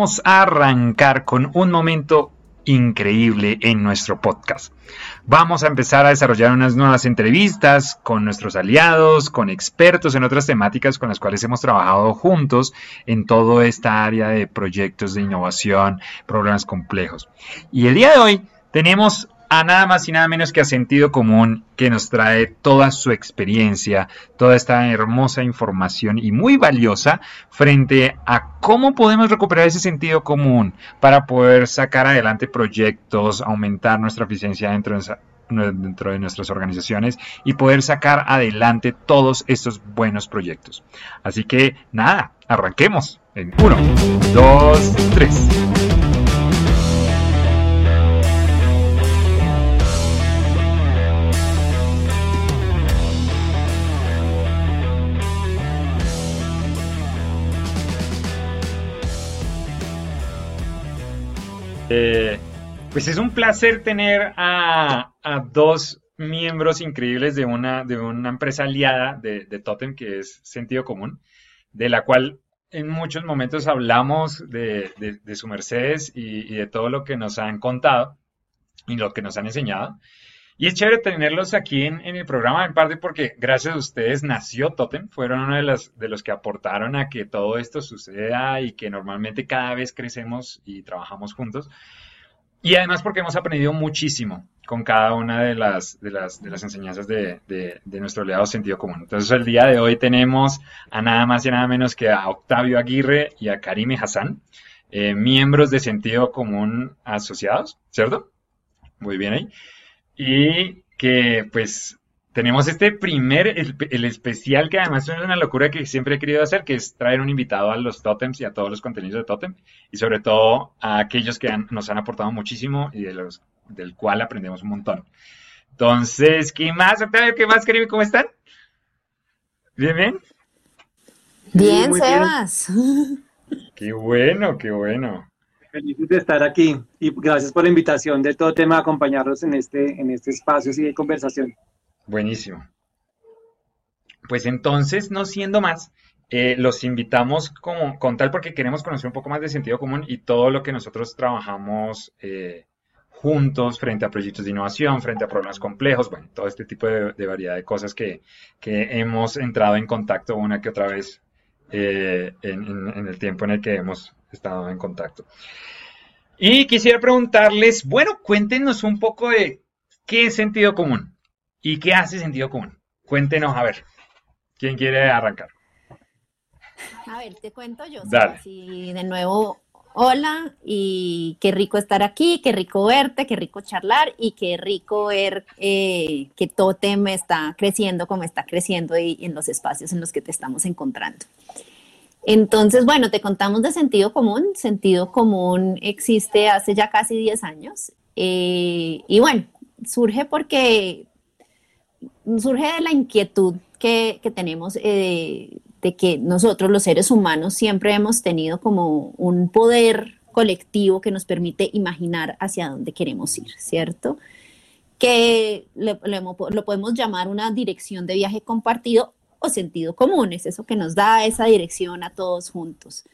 vamos a arrancar con un momento increíble en nuestro podcast. Vamos a empezar a desarrollar unas nuevas entrevistas con nuestros aliados, con expertos en otras temáticas con las cuales hemos trabajado juntos en toda esta área de proyectos de innovación, problemas complejos. Y el día de hoy tenemos a nada más y nada menos que a Sentido Común, que nos trae toda su experiencia, toda esta hermosa información y muy valiosa frente a cómo podemos recuperar ese sentido común para poder sacar adelante proyectos, aumentar nuestra eficiencia dentro de, dentro de nuestras organizaciones y poder sacar adelante todos estos buenos proyectos. Así que nada, arranquemos en 1, 2, 3. Eh, pues es un placer tener a, dos miembros increíbles de una, de una empresa aliada de, Totem, que es Sentido Común, de la cual en muchos momentos hablamos de, su Mercedes y, de todo lo que nos han contado y lo que nos han enseñado. Y es chévere tenerlos aquí en, el programa, en parte porque gracias a ustedes nació Totem, fueron uno de los, de los que aportaron a que todo esto suceda y que normalmente cada vez crecemos y trabajamos juntos. Y además porque hemos aprendido muchísimo con cada una de las, de las, de las enseñanzas de, de, nuestro aliado sentido común. Entonces el día de hoy tenemos a nada más y nada menos que a Octavio Aguirre y a Karime Hassan, eh, miembros de sentido común asociados, ¿cierto? Muy bien ahí y que pues tenemos este primer, el, especial que además es una locura que siempre he querido hacer, que es traer un invitado a los Totems y a todos los contenidos de Totem y sobre todo a aquellos que nos han aportado muchísimo y de los del cual aprendemos un montón. Entonces, ¿qué más, Octavio? ¿Qué más, Karim? ¿Cómo están? ¿Bien, bien? Bien, Sebas. Qué bueno, qué bueno. Feliz de estar aquí y gracias por la invitación de todo tema a acompañarnos en este, en este espacio y de conversación. Buenísimo. Pues entonces, no siendo más, eh, los invitamos como, con tal porque queremos conocer un poco más de sentido común y todo lo que nosotros trabajamos eh, juntos frente a proyectos de innovación, frente a problemas complejos, bueno, todo este tipo de, variedad de cosas que, hemos entrado en contacto una que otra vez eh, en el tiempo en el que hemos estado en contacto. Y quisiera preguntarles, bueno, cuéntenos un poco de qué es sentido común y qué hace sentido común. Cuéntenos, a ver, ¿quién quiere arrancar? A ver, te cuento yo. Dale. de nuevo, hola y qué rico estar aquí, qué rico verte, qué rico charlar y qué rico ver eh, que Totem está creciendo como está creciendo y en los espacios en los que te estamos encontrando. Entonces, bueno, te contamos de sentido común. Sentido común existe hace ya casi 10 años. Eh, y bueno, surge porque surge de la inquietud que, tenemos eh, de que nosotros los seres humanos siempre hemos tenido como un poder colectivo que nos permite imaginar hacia dónde queremos ir, ¿cierto? Que lo podemos llamar una dirección de viaje compartido o sentido común, es eso que nos da esa dirección a todos juntos.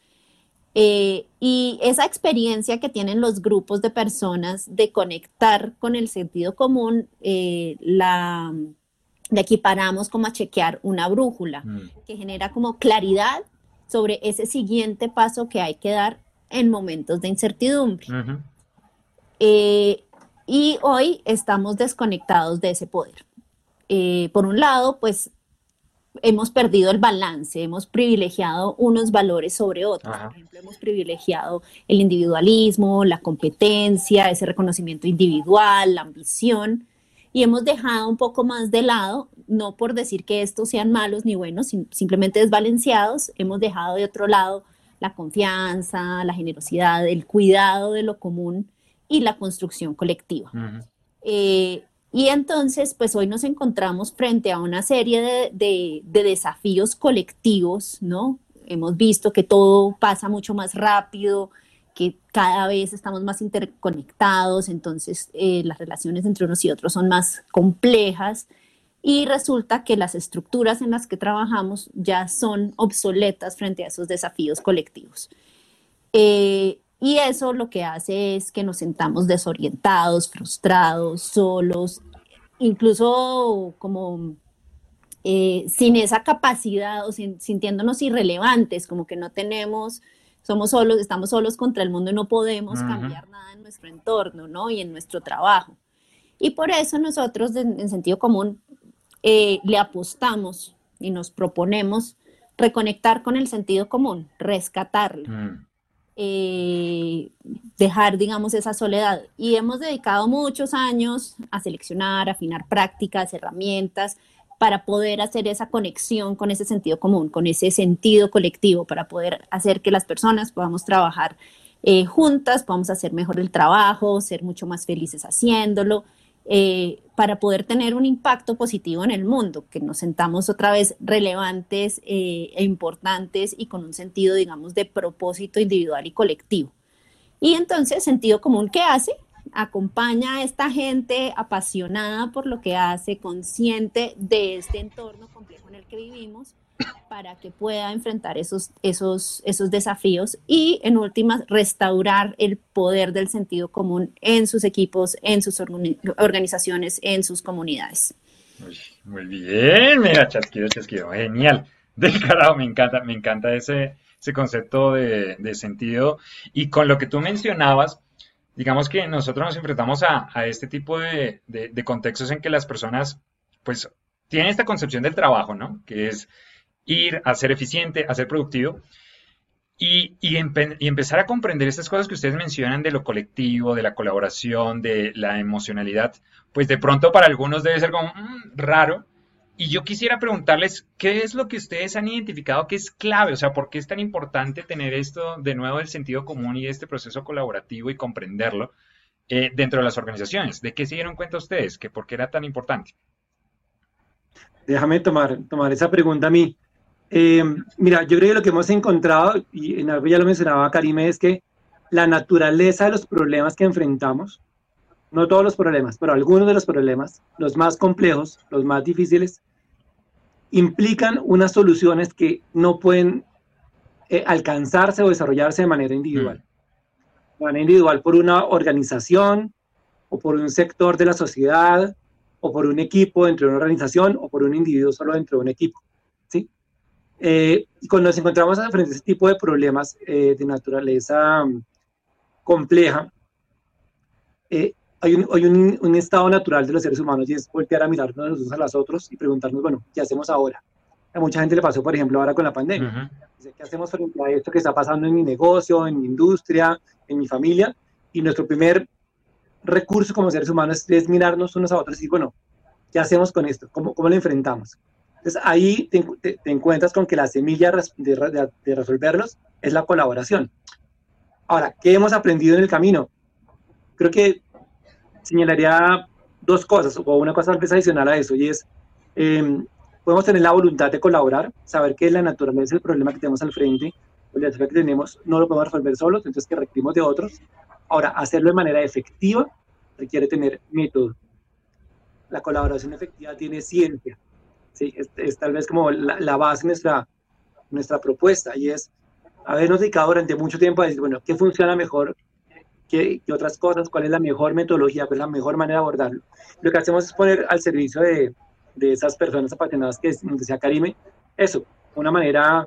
Eh, y esa experiencia que tienen los grupos de personas de conectar con el sentido común, eh, la, equiparamos como a chequear una brújula, mm. que genera como claridad sobre ese siguiente paso que hay que dar en momentos de incertidumbre. Eh, y hoy estamos desconectados de ese poder. por un lado, pues hemos perdido el balance, hemos privilegiado unos valores sobre otros. Por ejemplo, hemos privilegiado el individualismo, la competencia, ese reconocimiento individual, la ambición, y hemos dejado un poco más de lado, no por decir que estos sean malos ni buenos, simplemente desbalanceados, hemos dejado de otro lado la confianza, la generosidad, el cuidado de lo común y la construcción colectiva. Y entonces, pues hoy nos encontramos frente a una serie de, desafíos colectivos, ¿no? Hemos visto que todo pasa mucho más rápido, que cada vez estamos más interconectados, entonces eh, las relaciones entre unos y otros son más complejas y resulta que las estructuras en las que trabajamos ya son obsoletas frente a esos desafíos colectivos. Eh, y eso lo que hace es que nos sentamos desorientados, frustrados, solos, incluso como eh, sin esa capacidad o sintiéndonos irrelevantes, como que no tenemos, somos solos, estamos solos contra el mundo y no podemos cambiar nada en nuestro entorno, ¿no? Y en nuestro trabajo. Y por eso nosotros, en, sentido común, eh, le apostamos y nos proponemos reconectar con el sentido común, rescatarlo. Mm. Eh, dejar, digamos, esa soledad. Y hemos dedicado muchos años a seleccionar, afinar prácticas, herramientas para poder hacer esa conexión con ese sentido común, con ese sentido colectivo, para poder hacer que las personas podamos trabajar eh, juntas, podamos hacer mejor el trabajo, ser mucho más felices haciéndolo eh, para poder tener un impacto positivo en el mundo, que nos sentamos otra vez relevantes eh, e importantes y con un sentido, digamos, de propósito individual y colectivo. Y entonces, sentido común, ¿qué hace? Acompaña a esta gente apasionada por lo que hace, consciente de este entorno complejo en el que vivimos para que pueda enfrentar esos, esos, esos desafíos y, en últimas, restaurar el poder del sentido común en sus equipos, en sus organizaciones, en sus comunidades. Muy, bien, mira, chasquido, chasquido, genial. Del carajo, me encanta, me encanta ese, ese concepto de, de, sentido. Y con lo que tú mencionabas, digamos que nosotros nos enfrentamos a, este tipo de, contextos en que las personas, pues, tienen esta concepción del trabajo, ¿no? Que es ir a ser eficiente, a ser productivo. Y, empezar a comprender estas cosas que ustedes mencionan de lo colectivo, de la colaboración, de la emocionalidad, pues de pronto para algunos debe ser como mm, raro. Y yo quisiera preguntarles, ¿qué es lo que ustedes han identificado que es clave? O sea, ¿por qué es tan importante tener esto de nuevo del sentido común y este proceso colaborativo y comprenderlo eh, dentro de las organizaciones? ¿De qué se dieron cuenta ustedes? ¿Que ¿Por qué era tan importante? Déjame tomar, tomar esa pregunta a mí. Eh, mira, yo creo que lo que hemos encontrado, y en algo ya lo mencionaba Karime, es que la naturaleza de los problemas que enfrentamos, no todos los problemas, pero algunos de los problemas, los más complejos, los más difíciles, implican unas soluciones que no pueden eh, alcanzarse o desarrollarse de manera individual. De manera individual por una organización o por un sector de la sociedad o por un equipo dentro de una organización o por un individuo solo dentro de un equipo. Eh, y cuando nos encontramos frente a ese tipo de problemas eh, de naturaleza mm, compleja, eh, hay, un, hay un, un, estado natural de los seres humanos y es voltear a mirarnos los unos a los otros y preguntarnos, bueno, ¿qué hacemos ahora? A mucha gente le pasó, por ejemplo, ahora con la pandemia. ¿Qué hacemos frente a esto que está pasando en mi negocio, en mi industria, en mi familia? Y nuestro primer recurso como seres humanos es mirarnos unos a otros y decir, bueno, ¿qué hacemos con esto? ¿Cómo, cómo lo enfrentamos? Entonces ahí te, encuentras con que la semilla de, de, resolverlos es la colaboración. Ahora, ¿qué hemos aprendido en el camino? Creo que señalaría dos cosas, o una cosa adicional a eso, y es, em, podemos tener la voluntad de colaborar, saber que la naturaleza del problema que tenemos al frente, el desafío que tenemos, no lo podemos resolver solos, entonces que requerimos de otros. Ahora, hacerlo de manera efectiva requiere tener método. La colaboración efectiva tiene ciencia, ¿sí? es, tal vez como la, base de nuestra, nuestra propuesta y es habernos dedicado durante mucho tiempo a decir, bueno, ¿qué funciona mejor que, otras cosas? ¿Cuál es la mejor metodología? ¿Cuál es la mejor manera de abordarlo? Lo que hacemos es poner al servicio de, de esas personas apasionadas que decía Karime, eso, una manera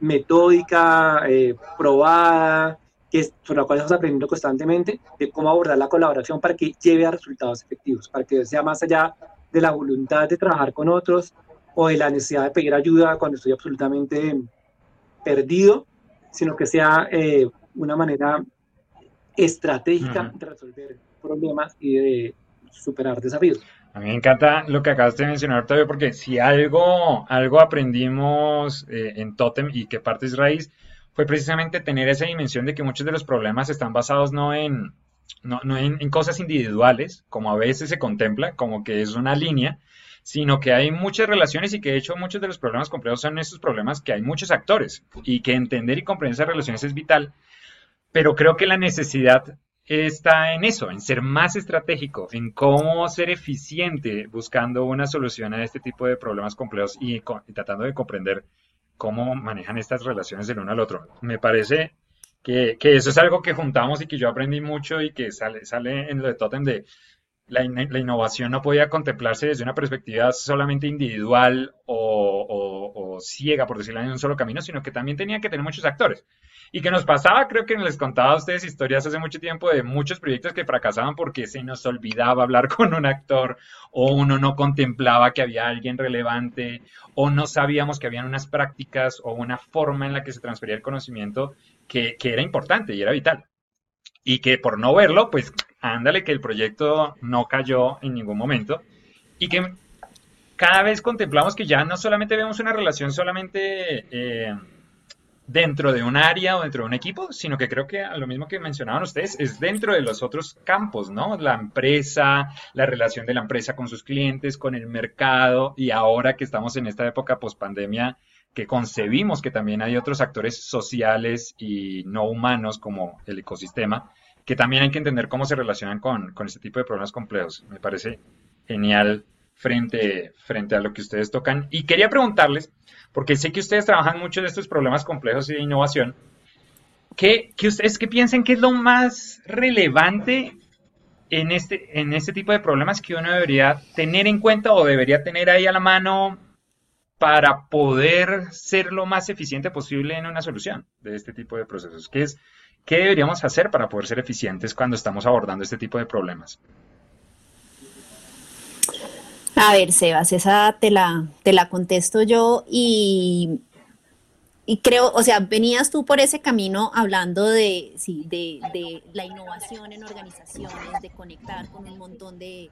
metódica, eh, probada, que es, sobre la cual estamos aprendiendo constantemente de cómo abordar la colaboración para que lleve a resultados efectivos, para que sea más allá de la voluntad de trabajar con otros, o de la necesidad de pedir ayuda cuando estoy absolutamente perdido, sino que sea eh, una manera estratégica de resolver problemas y de superar desafíos. A mí me encanta lo que acabas de mencionar, Octavio, porque si algo, algo aprendimos eh, en Totem y que parte es raíz, fue precisamente tener esa dimensión de que muchos de los problemas están basados no en, no, no en, en, cosas individuales, como a veces se contempla, como que es una línea, sino que hay muchas relaciones y que de hecho muchos de los problemas complejos son esos problemas que hay muchos actores y que entender y comprender esas relaciones es vital, pero creo que la necesidad está en eso, en ser más estratégico, en cómo ser eficiente buscando una solución a este tipo de problemas complejos y, tratando de comprender cómo manejan estas relaciones del uno al otro. Me parece que, que, eso es algo que juntamos y que yo aprendí mucho y que sale, sale en lo de Totem de la, la innovación no podía contemplarse desde una perspectiva solamente individual o, o, ciega, por decirlo en un solo camino, sino que también tenía que tener muchos actores. Y que nos pasaba, creo que les contaba a ustedes historias hace mucho tiempo de muchos proyectos que fracasaban porque se nos olvidaba hablar con un actor o uno no contemplaba que había alguien relevante o no sabíamos que habían unas prácticas o una forma en la que se transfería el conocimiento que, que era importante y era vital. Y que por no verlo, pues ándale que el proyecto no cayó en ningún momento y que cada vez contemplamos que ya no solamente vemos una relación solamente... Eh, dentro de un área o dentro de un equipo, sino que creo que lo mismo que mencionaban ustedes es dentro de los otros campos, ¿no? La empresa, la relación de la empresa con sus clientes, con el mercado y ahora que estamos en esta época post pandemia que concebimos que también hay otros actores sociales y no humanos como el ecosistema, que también hay que entender cómo se relacionan con, con este tipo de problemas complejos. Me parece genial frente, frente a lo que ustedes tocan. Y quería preguntarles, porque sé que ustedes trabajan mucho en estos problemas complejos y de innovación, ¿qué, ustedes qué piensan que es lo más relevante en este, en este tipo de problemas que uno debería tener en cuenta o debería tener ahí a la mano para poder ser lo más eficiente posible en una solución de este tipo de procesos? ¿Qué, es, qué deberíamos hacer para poder ser eficientes cuando estamos abordando este tipo de problemas? A ver, Sebas, esa te la, te la contesto yo y, y creo, o sea, venías tú por ese camino hablando de, sí, de, de la innovación en organizaciones, de conectar con un montón de,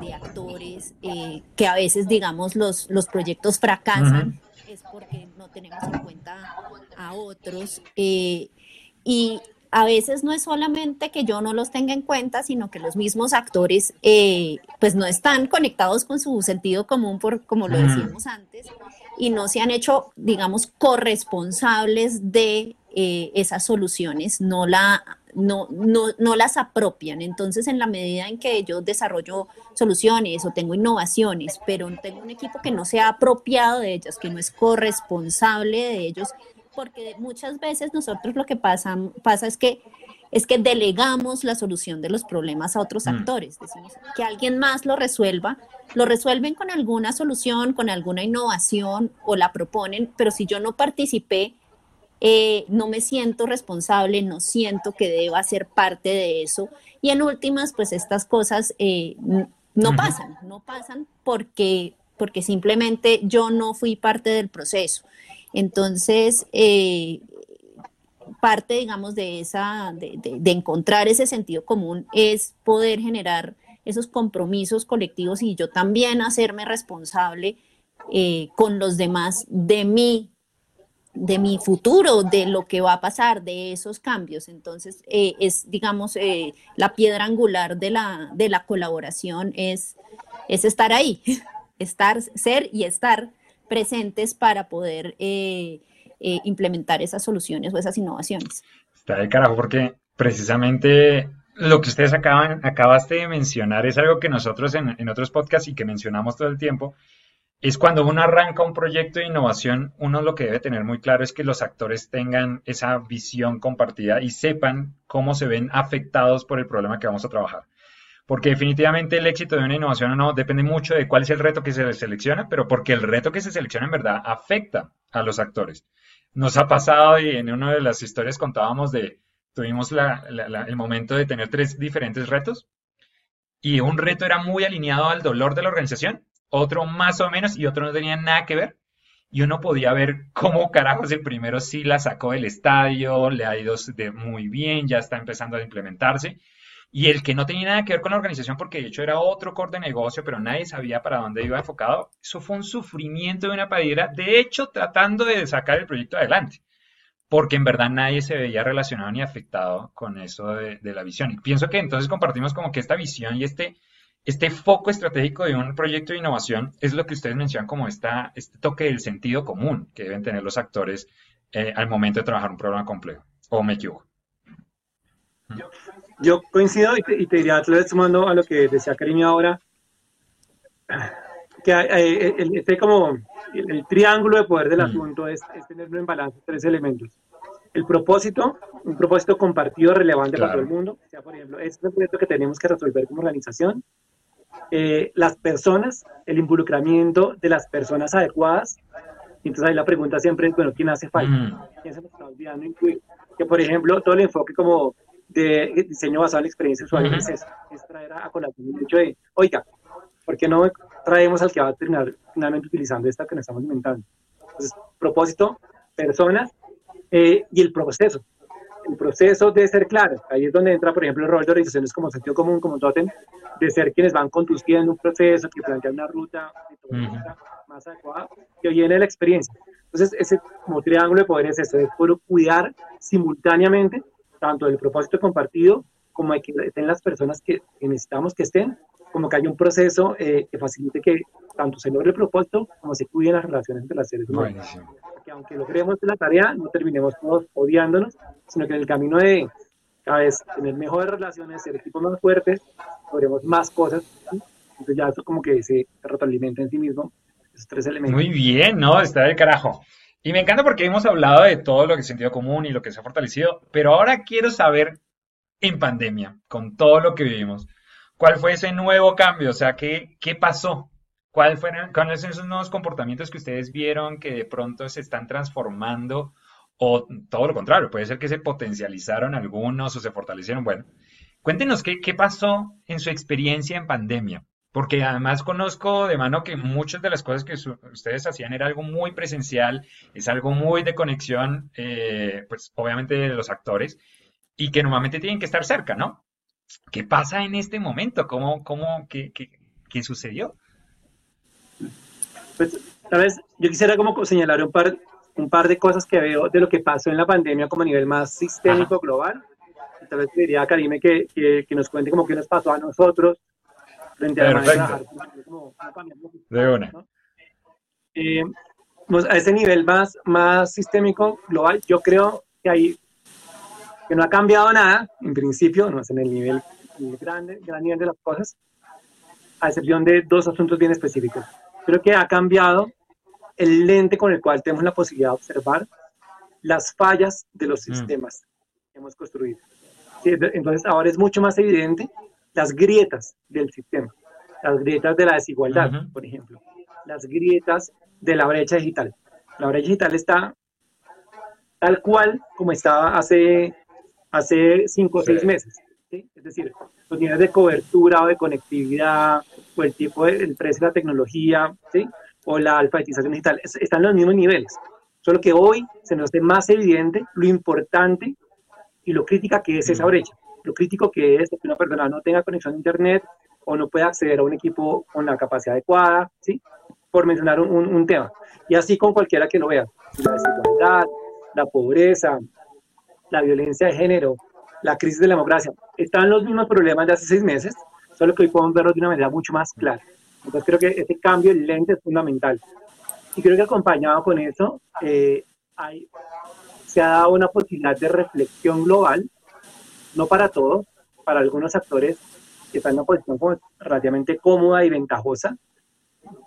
de, actores, eh, que a veces, digamos, los, los proyectos fracasan, es porque no tenemos en cuenta a otros. Eh, y a veces no es solamente que yo no los tenga en cuenta, sino que los mismos actores eh, pues no están conectados con su sentido común, por, como lo decíamos antes, y no se han hecho, digamos, corresponsables de eh, esas soluciones, no, la, no, no, no las apropian. Entonces, en la medida en que yo desarrollo soluciones o tengo innovaciones, pero tengo un equipo que no se ha apropiado de ellas, que no es corresponsable de ellos, porque muchas veces nosotros lo que pasa, pasa es que es que delegamos la solución de los problemas a otros mm. actores, decimos que alguien más lo resuelva, lo resuelven con alguna solución, con alguna innovación o la proponen, pero si yo no participé, eh, no me siento responsable, no siento que deba ser parte de eso. Y en últimas, pues estas cosas eh, no pasan, no pasan porque, porque simplemente yo no fui parte del proceso. Entonces, eh, parte, digamos, de, esa, de, encontrar ese sentido común es poder generar esos compromisos colectivos y yo también hacerme responsable eh, con los demás de mí, de mi futuro, de lo que va a pasar, de esos cambios. Entonces, eh, es, digamos, la piedra angular de la, de la colaboración es, es estar ahí, estar, ser y estar presentes para poder eh, eh, implementar esas soluciones o esas innovaciones. Está de carajo porque precisamente lo que ustedes acaban, acabaste de mencionar es algo que nosotros en, en otros podcasts y que mencionamos todo el tiempo, es cuando uno arranca un proyecto de innovación, uno lo que debe tener muy claro es que los actores tengan esa visión compartida y sepan cómo se ven afectados por el problema que vamos a trabajar porque definitivamente el éxito de una innovación o no depende mucho de cuál es el reto que se selecciona, pero porque el reto que se selecciona en verdad afecta a los actores. Nos ha pasado y en una de las historias contábamos de, tuvimos el momento de tener tres diferentes retos y un reto era muy alineado al dolor de la organización, otro más o menos y otro no tenía nada que ver. Y uno podía ver cómo carajos el primero sí la sacó del estadio, le ha ido muy bien, ya está empezando a implementarse y el que no tenía nada que ver con la organización, porque de hecho era otro core de negocio, pero nadie sabía para dónde iba enfocado, eso fue un sufrimiento de una padera, de hecho, tratando de sacar el proyecto adelante, porque en verdad nadie se veía relacionado ni afectado con eso de, la visión. Y pienso que entonces compartimos como que esta visión y este, este foco estratégico de un proyecto de innovación es lo que ustedes mencionan como esta, este toque del sentido común que deben tener los actores eh, al momento de trabajar un problema complejo. ¿O me equivoco? Yo coincido y te, diría, sumando a lo que decía Karim ahora, que eh, el, este como el, triángulo de poder del mm. asunto es, tenerlo en balance tres elementos. el propósito, un propósito compartido relevante para todo el mundo. O sea, por ejemplo, este es el proyecto que tenemos que resolver como organización. Eh, las personas, el involucramiento de las personas adecuadas. Entonces ahí la pregunta siempre es, bueno, ¿quién hace falta? Mm. ¿Quién se nos está olvidando incluir? Que por ejemplo, todo el enfoque como de diseño basado en la experiencia usuaria es, es traer a, colación el hecho de, oiga, ¿por qué no traemos al que va a terminar finalmente utilizando esta que nos estamos inventando? Entonces, propósito, personas eh, y el proceso. El proceso debe ser claro. Ahí es donde entra, por ejemplo, el rol de organizaciones como sentido común, como Totem, de ser quienes van conduciendo un proceso, que plantean una ruta más adecuada, que viene la experiencia. Entonces, ese como triángulo de poder es eso, es por cuidar simultáneamente tanto del propósito compartido como de que estén las personas que, necesitamos que estén, como que haya un proceso eh, que facilite que tanto se logre el propósito como se cuiden las relaciones entre las seres humanos. Que aunque logremos la tarea, no terminemos todos odiándonos, sino que en el camino de cada vez tener mejores relaciones, ser equipos más fuertes, logremos más cosas. Entonces ya eso como que se retroalimenta en sí mismo, esos tres elementos. Muy bien, ¿no? Está de carajo. Y me encanta porque hemos hablado de todo lo que es sentido común y lo que se ha fortalecido, pero ahora quiero saber en pandemia, con todo lo que vivimos, ¿cuál fue ese nuevo cambio? O sea, ¿qué, qué pasó? ¿Cuál fueron, ¿Cuáles son esos nuevos comportamientos que ustedes vieron que de pronto se están transformando? O todo lo contrario, puede ser que se potencializaron algunos o se fortalecieron. Bueno, cuéntenos qué, qué pasó en su experiencia en pandemia. Porque además conozco de mano que muchas de las cosas que ustedes hacían era algo muy presencial, es algo muy de conexión, eh, pues obviamente de los actores, y que normalmente tienen que estar cerca, ¿no? ¿Qué pasa en este momento? ¿Cómo, cómo, qué, qué, qué sucedió? Pues, vez yo quisiera como señalar un par, un par de cosas que veo de lo que pasó en la pandemia como a nivel más sistémico, global. tal vez diría a Karime que, que, que, nos cuente como qué nos pasó a nosotros frente a la de una. Eh, pues, a ese nivel más, más sistémico, global, yo creo que hay que no ha cambiado nada, en principio, no es en el nivel el grande, gran nivel de las cosas, a excepción de dos asuntos bien específicos. Creo que ha cambiado el lente con el cual tenemos la posibilidad de observar las fallas de los mm. sistemas que hemos construido. Entonces ahora es mucho más evidente las grietas del sistema, las grietas de la desigualdad, por ejemplo, las grietas de la brecha digital. La brecha digital está tal cual como estaba hace, hace cinco o seis meses. Es decir, los niveles de cobertura o de conectividad o el tipo de, el precio de la tecnología ¿sí? o la alfabetización digital están en los mismos niveles. Solo que hoy se nos hace más evidente lo importante y lo crítica que es esa brecha lo crítico que es que una persona no tenga conexión a Internet o no pueda acceder a un equipo con la capacidad adecuada, ¿sí? Por mencionar un, un, tema. Y así con cualquiera que lo vea. La desigualdad, la pobreza, la violencia de género, la crisis de la democracia. Están los mismos problemas de hace seis meses, solo que hoy podemos verlos de una manera mucho más clara. Entonces creo que ese cambio el lente es fundamental. Y creo que acompañado con eso, eh, hay, se ha dado una posibilidad de reflexión global no para todos, para algunos actores que están en una posición relativamente cómoda y ventajosa,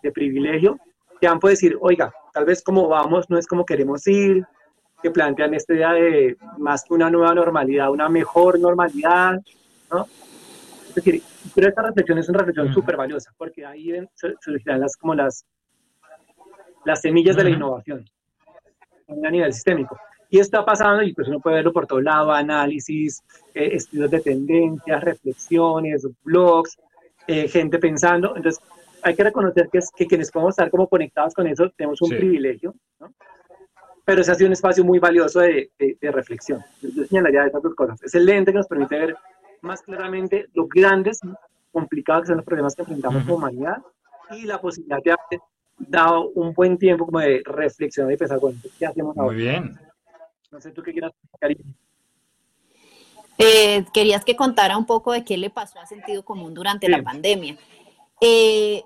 de privilegio, que han podido decir, oiga, tal vez como vamos no es como queremos ir, que plantean esta idea de más que una nueva normalidad, una mejor normalidad, ¿no? Es decir, pero esta reflexión es una reflexión súper valiosa, porque ahí surgirán las, como las, las semillas de la innovación a nivel sistémico. Y está pasando, y pues uno puede verlo por todo lado, análisis, eh, estudios de tendencias, reflexiones, blogs, eh, gente pensando. Entonces, hay que reconocer que, es, que quienes podemos estar como conectados con eso, tenemos un privilegio, ¿no? Pero ese ha sido un espacio muy valioso de, de, reflexión. Yo señalaría esas dos cosas. Es el lente que nos permite ver más claramente los grandes, complicados que son los problemas que enfrentamos como humanidad y la posibilidad de haber dado un buen tiempo como de reflexión y pensar, bueno, ¿qué hacemos ahora? Muy bien. No sé tú qué quieras, Karina. Eh, querías que contara un poco de qué le pasó a Sentido Común durante la pandemia. Eh,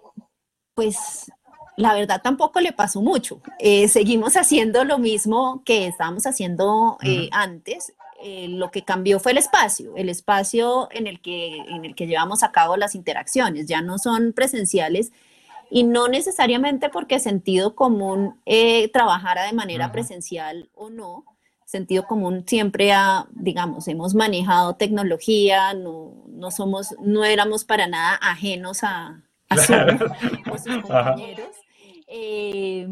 pues la verdad tampoco le pasó mucho. Eh, seguimos haciendo lo mismo que estábamos haciendo antes. lo que cambió fue el espacio, el espacio en el, que, en el que llevamos a cabo las interacciones. Ya no son presenciales y no necesariamente porque sentido común trabajara de manera presencial o no, sentido común siempre ha, digamos, hemos manejado tecnología, no, no somos, no éramos para nada ajenos a, a, sus compañeros. Eh,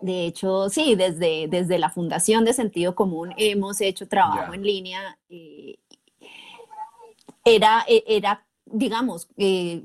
de hecho, sí, desde, desde la Fundación de Sentido Común hemos hecho trabajo en línea. Eh, era, e, era, digamos, eh,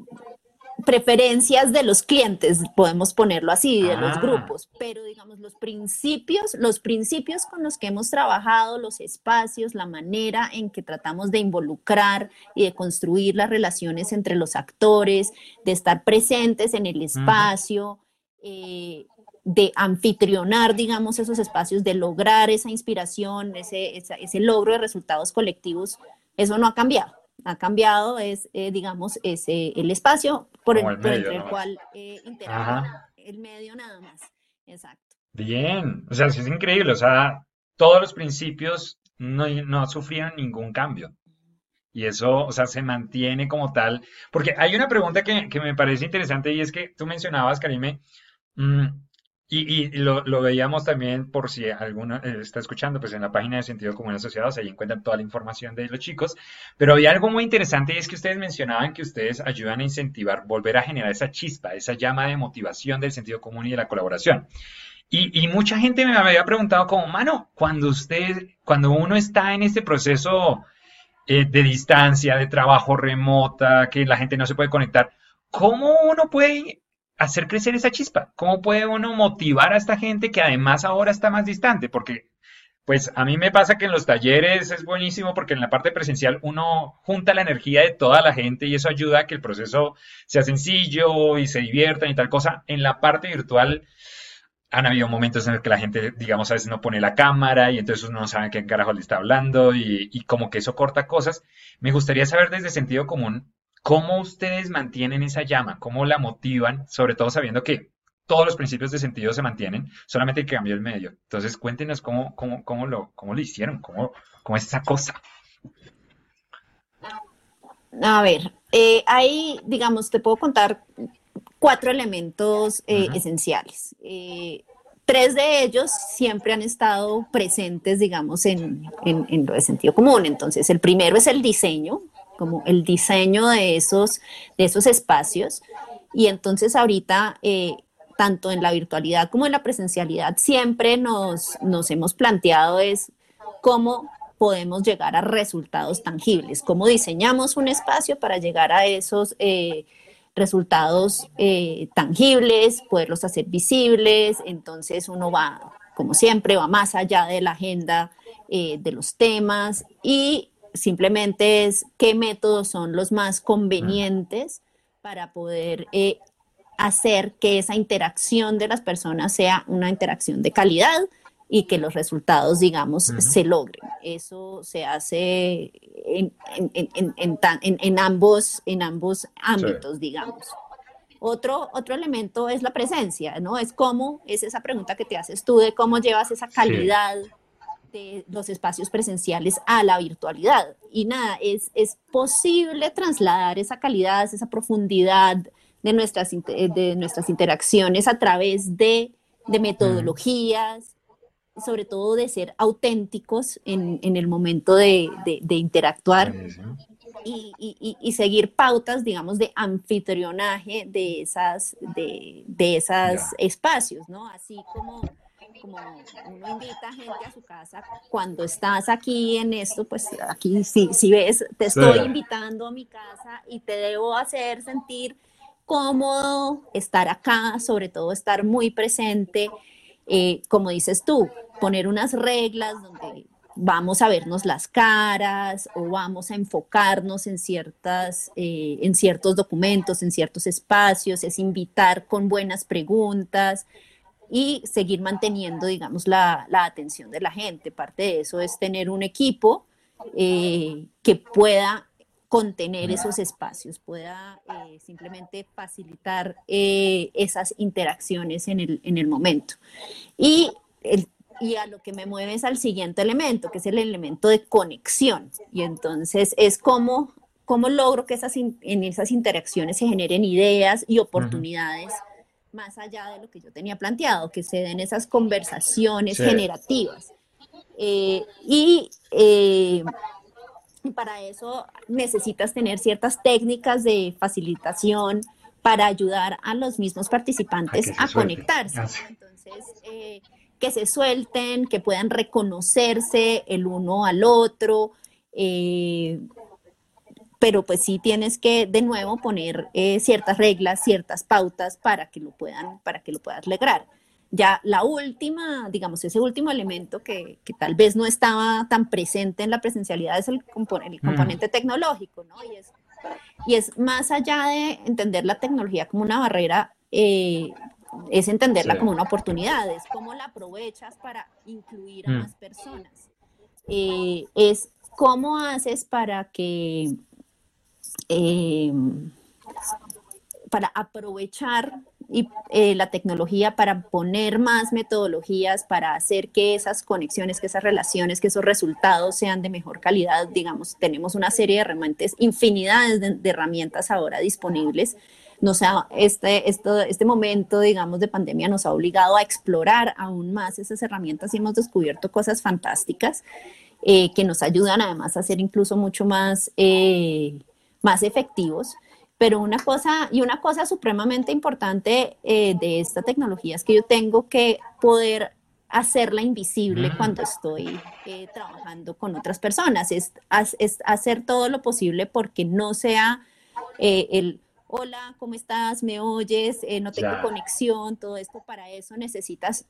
preferencias de los clientes, podemos ponerlo así, de los ah. grupos, pero digamos los principios, los principios con los que hemos trabajado, los espacios, la manera en que tratamos de involucrar y de construir las relaciones entre los actores, de estar presentes en el espacio, eh, de anfitrionar, digamos, esos espacios, de lograr esa inspiración, ese, ese logro de resultados colectivos, eso no ha cambiado ha cambiado es, eh, digamos, ese, el espacio por, el, el cual eh, el medio nada más. Exacto. Bien, o sea, es increíble, o sea, todos los principios no, no sufrieron ningún cambio. Y eso, o sea, se mantiene como tal. Porque hay una pregunta que, que me parece interesante y es que tú mencionabas, Karime, mmm, y, lo, veíamos también por si alguno eh, está escuchando, pues en la página de Sentido Común Asociados, ahí encuentran toda la información de los chicos. Pero había algo muy interesante y es que ustedes mencionaban que ustedes ayudan a incentivar, volver a generar esa chispa, esa llama de motivación del sentido común y de la colaboración. Y, mucha gente me había preguntado como, mano, cuando usted, cuando uno está en este proceso eh, de distancia, de trabajo remota, que la gente no se puede conectar, ¿cómo uno puede hacer crecer esa chispa? ¿Cómo puede uno motivar a esta gente que además ahora está más distante? Porque, pues a mí me pasa que en los talleres es buenísimo porque en la parte presencial uno junta la energía de toda la gente y eso ayuda a que el proceso sea sencillo y se diviertan y tal cosa. En la parte virtual han habido momentos en los que la gente, digamos, a veces no pone la cámara y entonces uno no sabe qué carajo le está hablando y, y como que eso corta cosas. Me gustaría saber desde sentido común ¿Cómo ustedes mantienen esa llama? ¿Cómo la motivan? Sobre todo sabiendo que todos los principios de sentido se mantienen, solamente que cambió el medio. Entonces, cuéntenos cómo, cómo, cómo, lo, cómo lo hicieron, cómo, cómo es esa cosa. A ver, eh, ahí, digamos, te puedo contar cuatro elementos eh, esenciales. Eh, tres de ellos siempre han estado presentes, digamos, en, en, lo de sentido común. Entonces, el primero es el diseño, como el diseño de esos, de esos espacios. Y entonces ahorita, eh, tanto en la virtualidad como en la presencialidad, siempre nos, nos hemos planteado es cómo podemos llegar a resultados tangibles, cómo diseñamos un espacio para llegar a esos eh, resultados eh, tangibles, poderlos hacer visibles. Entonces uno va, como siempre, va más allá de la agenda de los temas y simplemente es qué métodos son los más convenientes para poder eh, hacer que esa interacción de las personas sea una interacción de calidad y que los resultados, digamos, se logren. Eso se hace en, ambos, en ambos ámbitos, digamos. Otro, otro elemento es la presencia, ¿no? Es cómo, es esa pregunta que te haces tú de cómo llevas esa calidad los espacios presenciales a la virtualidad. Y nada, es, es posible trasladar esa calidad, esa profundidad de nuestras, de nuestras interacciones a través de, de metodologías, sobre todo de ser auténticos en, en el momento de, de, interactuar. Y, y, y, seguir pautas, digamos, de anfitrionaje de esas, de, de esos espacios, ¿no? Así como como uno invita a gente a su casa, cuando estás aquí en esto, pues aquí si, si ves, te estoy invitando a mi casa y te debo hacer sentir cómodo estar acá, sobre todo estar muy presente, eh, como dices tú, poner unas reglas donde vamos a vernos las caras o vamos a enfocarnos en, ciertas, eh, en ciertos documentos, en ciertos espacios, es invitar con buenas preguntas, y seguir manteniendo, digamos, la, atención de la gente. Parte de eso es tener un equipo eh, que pueda contener esos espacios, pueda eh, simplemente facilitar eh, esas interacciones en el, en el momento. Y, y a lo que me mueve es al siguiente elemento, que es el elemento de conexión. Y entonces es como cómo logro que esas en esas interacciones se generen ideas y oportunidades más allá de lo que yo tenía planteado, que se den esas conversaciones generativas. y para eso necesitas tener ciertas técnicas de facilitación para ayudar a los mismos participantes a, conectarse. Ah, Entonces, eh, que se suelten, que puedan reconocerse el uno al otro, eh, pero pues sí tienes que de nuevo poner eh, ciertas reglas, ciertas pautas para que lo puedan, para que lo puedas lograr. Ya la última, digamos, ese último elemento que, tal vez no estaba tan presente en la presencialidad es el, el mm. componente tecnológico, ¿no? Y es, y es, más allá de entender la tecnología como una barrera, eh, es entenderla como una oportunidad, es cómo la aprovechas para incluir a mm. más personas. Eh, es cómo haces para que, eh, para aprovechar y eh, la tecnología para poner más metodologías, para hacer que esas conexiones, que esas relaciones, que esos resultados sean de mejor calidad. Digamos, tenemos una serie de herramientas, infinidades de, herramientas ahora disponibles. Nos ha, este, esto, este momento, digamos, de pandemia nos ha obligado a explorar aún más esas herramientas y hemos descubierto cosas fantásticas eh, que nos ayudan además a ser incluso mucho más, eh, más efectivos. Pero una cosa, y una cosa supremamente importante eh, de esta tecnología es que yo tengo que poder hacerla invisible mm. cuando estoy eh, trabajando con otras personas, es, hacer todo lo posible porque no sea eh, el, hola, ¿cómo estás? ¿Me oyes? no tengo conexión, todo esto, para eso necesitas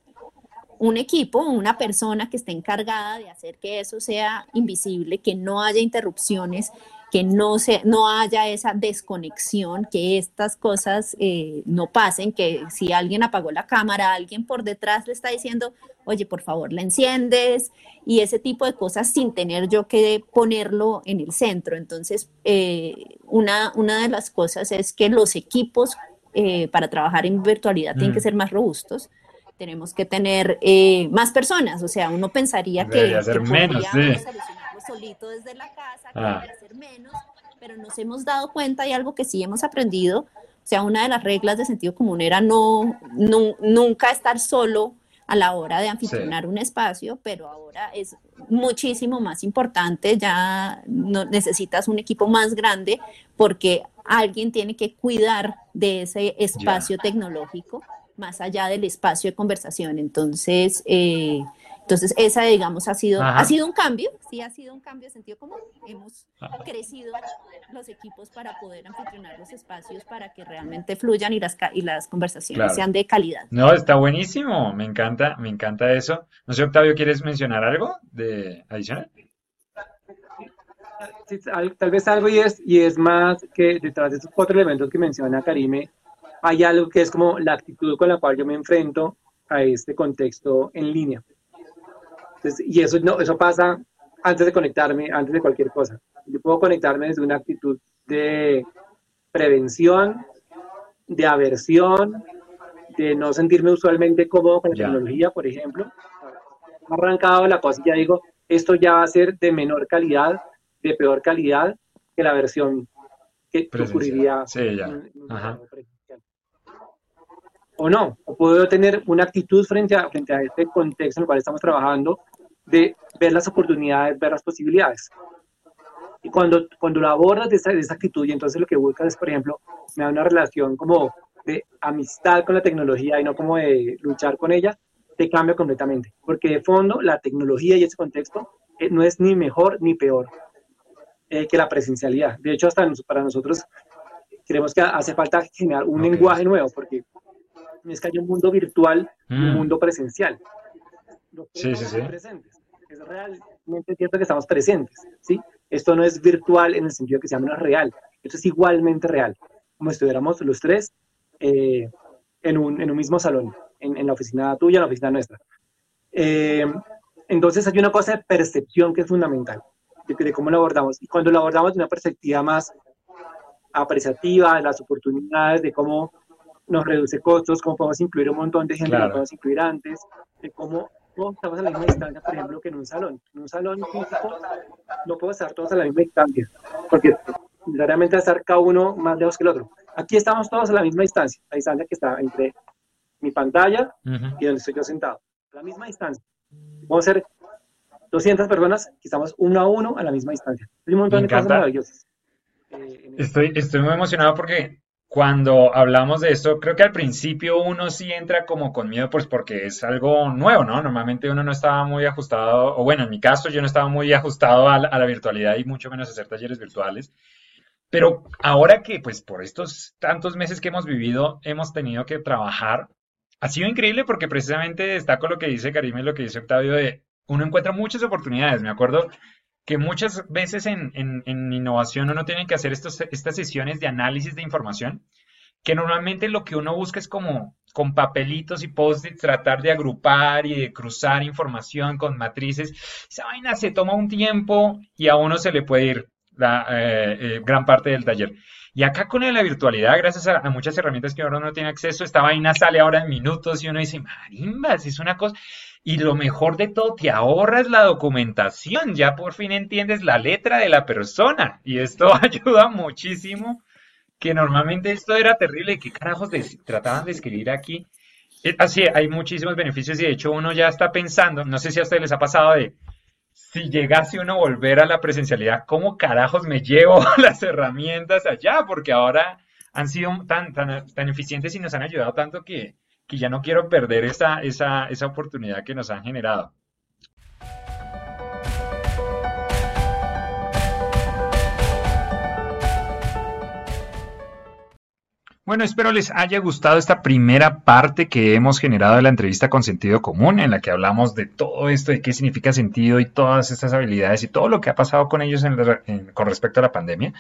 un equipo, una persona que esté encargada de hacer que eso sea invisible, que no haya interrupciones que no, se, no haya esa desconexión, que estas cosas eh, no pasen, que si alguien apagó la cámara, alguien por detrás le está diciendo, oye, por favor, la enciendes, y ese tipo de cosas sin tener yo que ponerlo en el centro. Entonces, eh, una, una de las cosas es que los equipos eh, para trabajar en virtualidad tienen que mm. ser más robustos tenemos que tener más personas, o sea, uno pensaría que, ser menos, solito desde la casa, ah. Menos, pero nos hemos dado cuenta y algo que sí hemos aprendido, o sea, una de las reglas de sentido común era no, nunca estar solo a la hora de anfitrionar un espacio, pero ahora es muchísimo más importante, ya no, necesitas un equipo más grande porque alguien tiene que cuidar de ese espacio tecnológico más allá del espacio de conversación. Entonces, eh, entonces, esa, digamos, ha sido, ha sido un cambio, sí ha sido un cambio de sentido común. Hemos crecido los equipos para poder anfitrionar los espacios para que realmente fluyan y las, y las conversaciones sean de calidad. No, está buenísimo, me encanta, me encanta eso. No sé, Octavio, ¿quieres mencionar algo de adicional? tal vez algo y es, y es más que detrás de esos cuatro elementos que menciona Karime, hay algo que es como la actitud con la cual yo me enfrento a este contexto en línea y eso, no, eso pasa antes de conectarme, antes de cualquier cosa. Yo puedo conectarme desde una actitud de prevención, de aversión, de no sentirme usualmente cómodo con la tecnología, por ejemplo. Arrancado la cosa y ya digo, esto ya va a ser de menor calidad, de peor calidad que la versión que ocurriría. Sí, ya. o no, o puedo tener una actitud frente a, frente a este contexto en el cual estamos trabajando de ver las oportunidades, ver las posibilidades. Y cuando, cuando lo abordas de esa, de esa actitud y entonces lo que buscas es, por ejemplo, me da una relación como de amistad con la tecnología y no como de luchar con ella, te cambia completamente. Porque de fondo la tecnología y ese contexto eh, no es ni mejor ni peor eh, que la presencialidad. De hecho, hasta para nosotros creemos que hace falta generar un lenguaje nuevo, porque es que hay un mundo virtual y un mm. mundo presencial. sí, sí, sí. Presentes es realmente cierto que estamos presentes, ¿sí? Esto no es virtual en el sentido que sea menos real, esto es igualmente real, como si estuviéramos los tres eh, en, un, en, un, mismo salón, en, en, la oficina tuya, en la oficina nuestra. Eh, entonces hay una cosa de percepción que es fundamental, de, de, cómo lo abordamos, y cuando lo abordamos de una perspectiva más apreciativa de las oportunidades, de cómo nos reduce costos, cómo podemos incluir un montón de gente claro. que podemos incluir antes, de cómo estamos a la misma distancia, por ejemplo, que en un salón. En un salón físico no puedo estar todos a la misma distancia, porque necesariamente estar cada uno más lejos que el otro. Aquí estamos todos a la misma distancia, la distancia que está entre mi pantalla y donde estoy yo sentado. La misma distancia. Puedo ser 200 personas que estamos uno a uno a la misma distancia. Hay un montón de cosas maravillosas. Eh, estoy, estoy muy emocionado porque cuando hablamos de esto, creo que al principio uno sí entra como con miedo, pues porque es algo nuevo, ¿no? Normalmente uno no estaba muy ajustado, o bueno, en mi caso yo no estaba muy ajustado a la, virtualidad y mucho menos a hacer talleres virtuales. Pero ahora que, pues por estos tantos meses que hemos vivido, hemos tenido que trabajar, ha sido increíble porque precisamente destaco lo que dice Karim lo que dice Octavio de uno encuentra muchas oportunidades. Me acuerdo que muchas veces en, innovación uno tiene que hacer estos, estas sesiones de análisis de información, que normalmente lo que uno busca es como con papelitos y post-its tratar de agrupar y de cruzar información con matrices. Esa vaina se toma un tiempo y a uno se le puede ir la eh, eh, gran parte del taller. Y acá con la virtualidad, gracias a, muchas herramientas que ahora uno tiene acceso, esta vaina sale ahora en minutos y uno dice, marimbas, es una cosa. Y lo mejor de todo, te ahorras la documentación, ya por fin entiendes la letra de la persona. Y esto ayuda muchísimo, que normalmente esto era terrible, ¿qué carajos trataban de escribir aquí? Eh, así, hay muchísimos beneficios y de hecho uno ya está pensando, no sé si a ustedes les ha pasado de, si llegase uno a volver a la presencialidad, ¿cómo carajos me llevo las herramientas allá? Porque ahora han sido tan, tan, tan eficientes y nos han ayudado tanto que, que ya no quiero perder esa, esa, esa oportunidad que nos han generado. Bueno, espero les haya gustado esta primera parte que hemos generado de la entrevista con sentido común, en la que hablamos de todo esto, de qué significa sentido y todas estas habilidades y todo lo que ha pasado con ellos con respecto a la pandemia.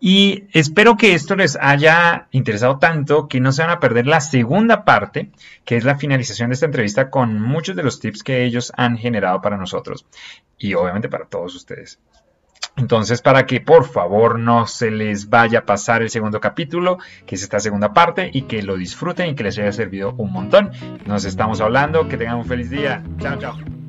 Y espero que esto les haya interesado tanto que no se van a perder la segunda parte, que es la finalización de esta entrevista con muchos de los tips que ellos han generado para nosotros y obviamente para todos ustedes. Entonces, para que por favor no se les vaya a pasar el segundo capítulo, que es esta segunda parte, y que lo disfruten y que les haya servido un montón. Nos estamos hablando, que tengan un feliz día. Chao, chao.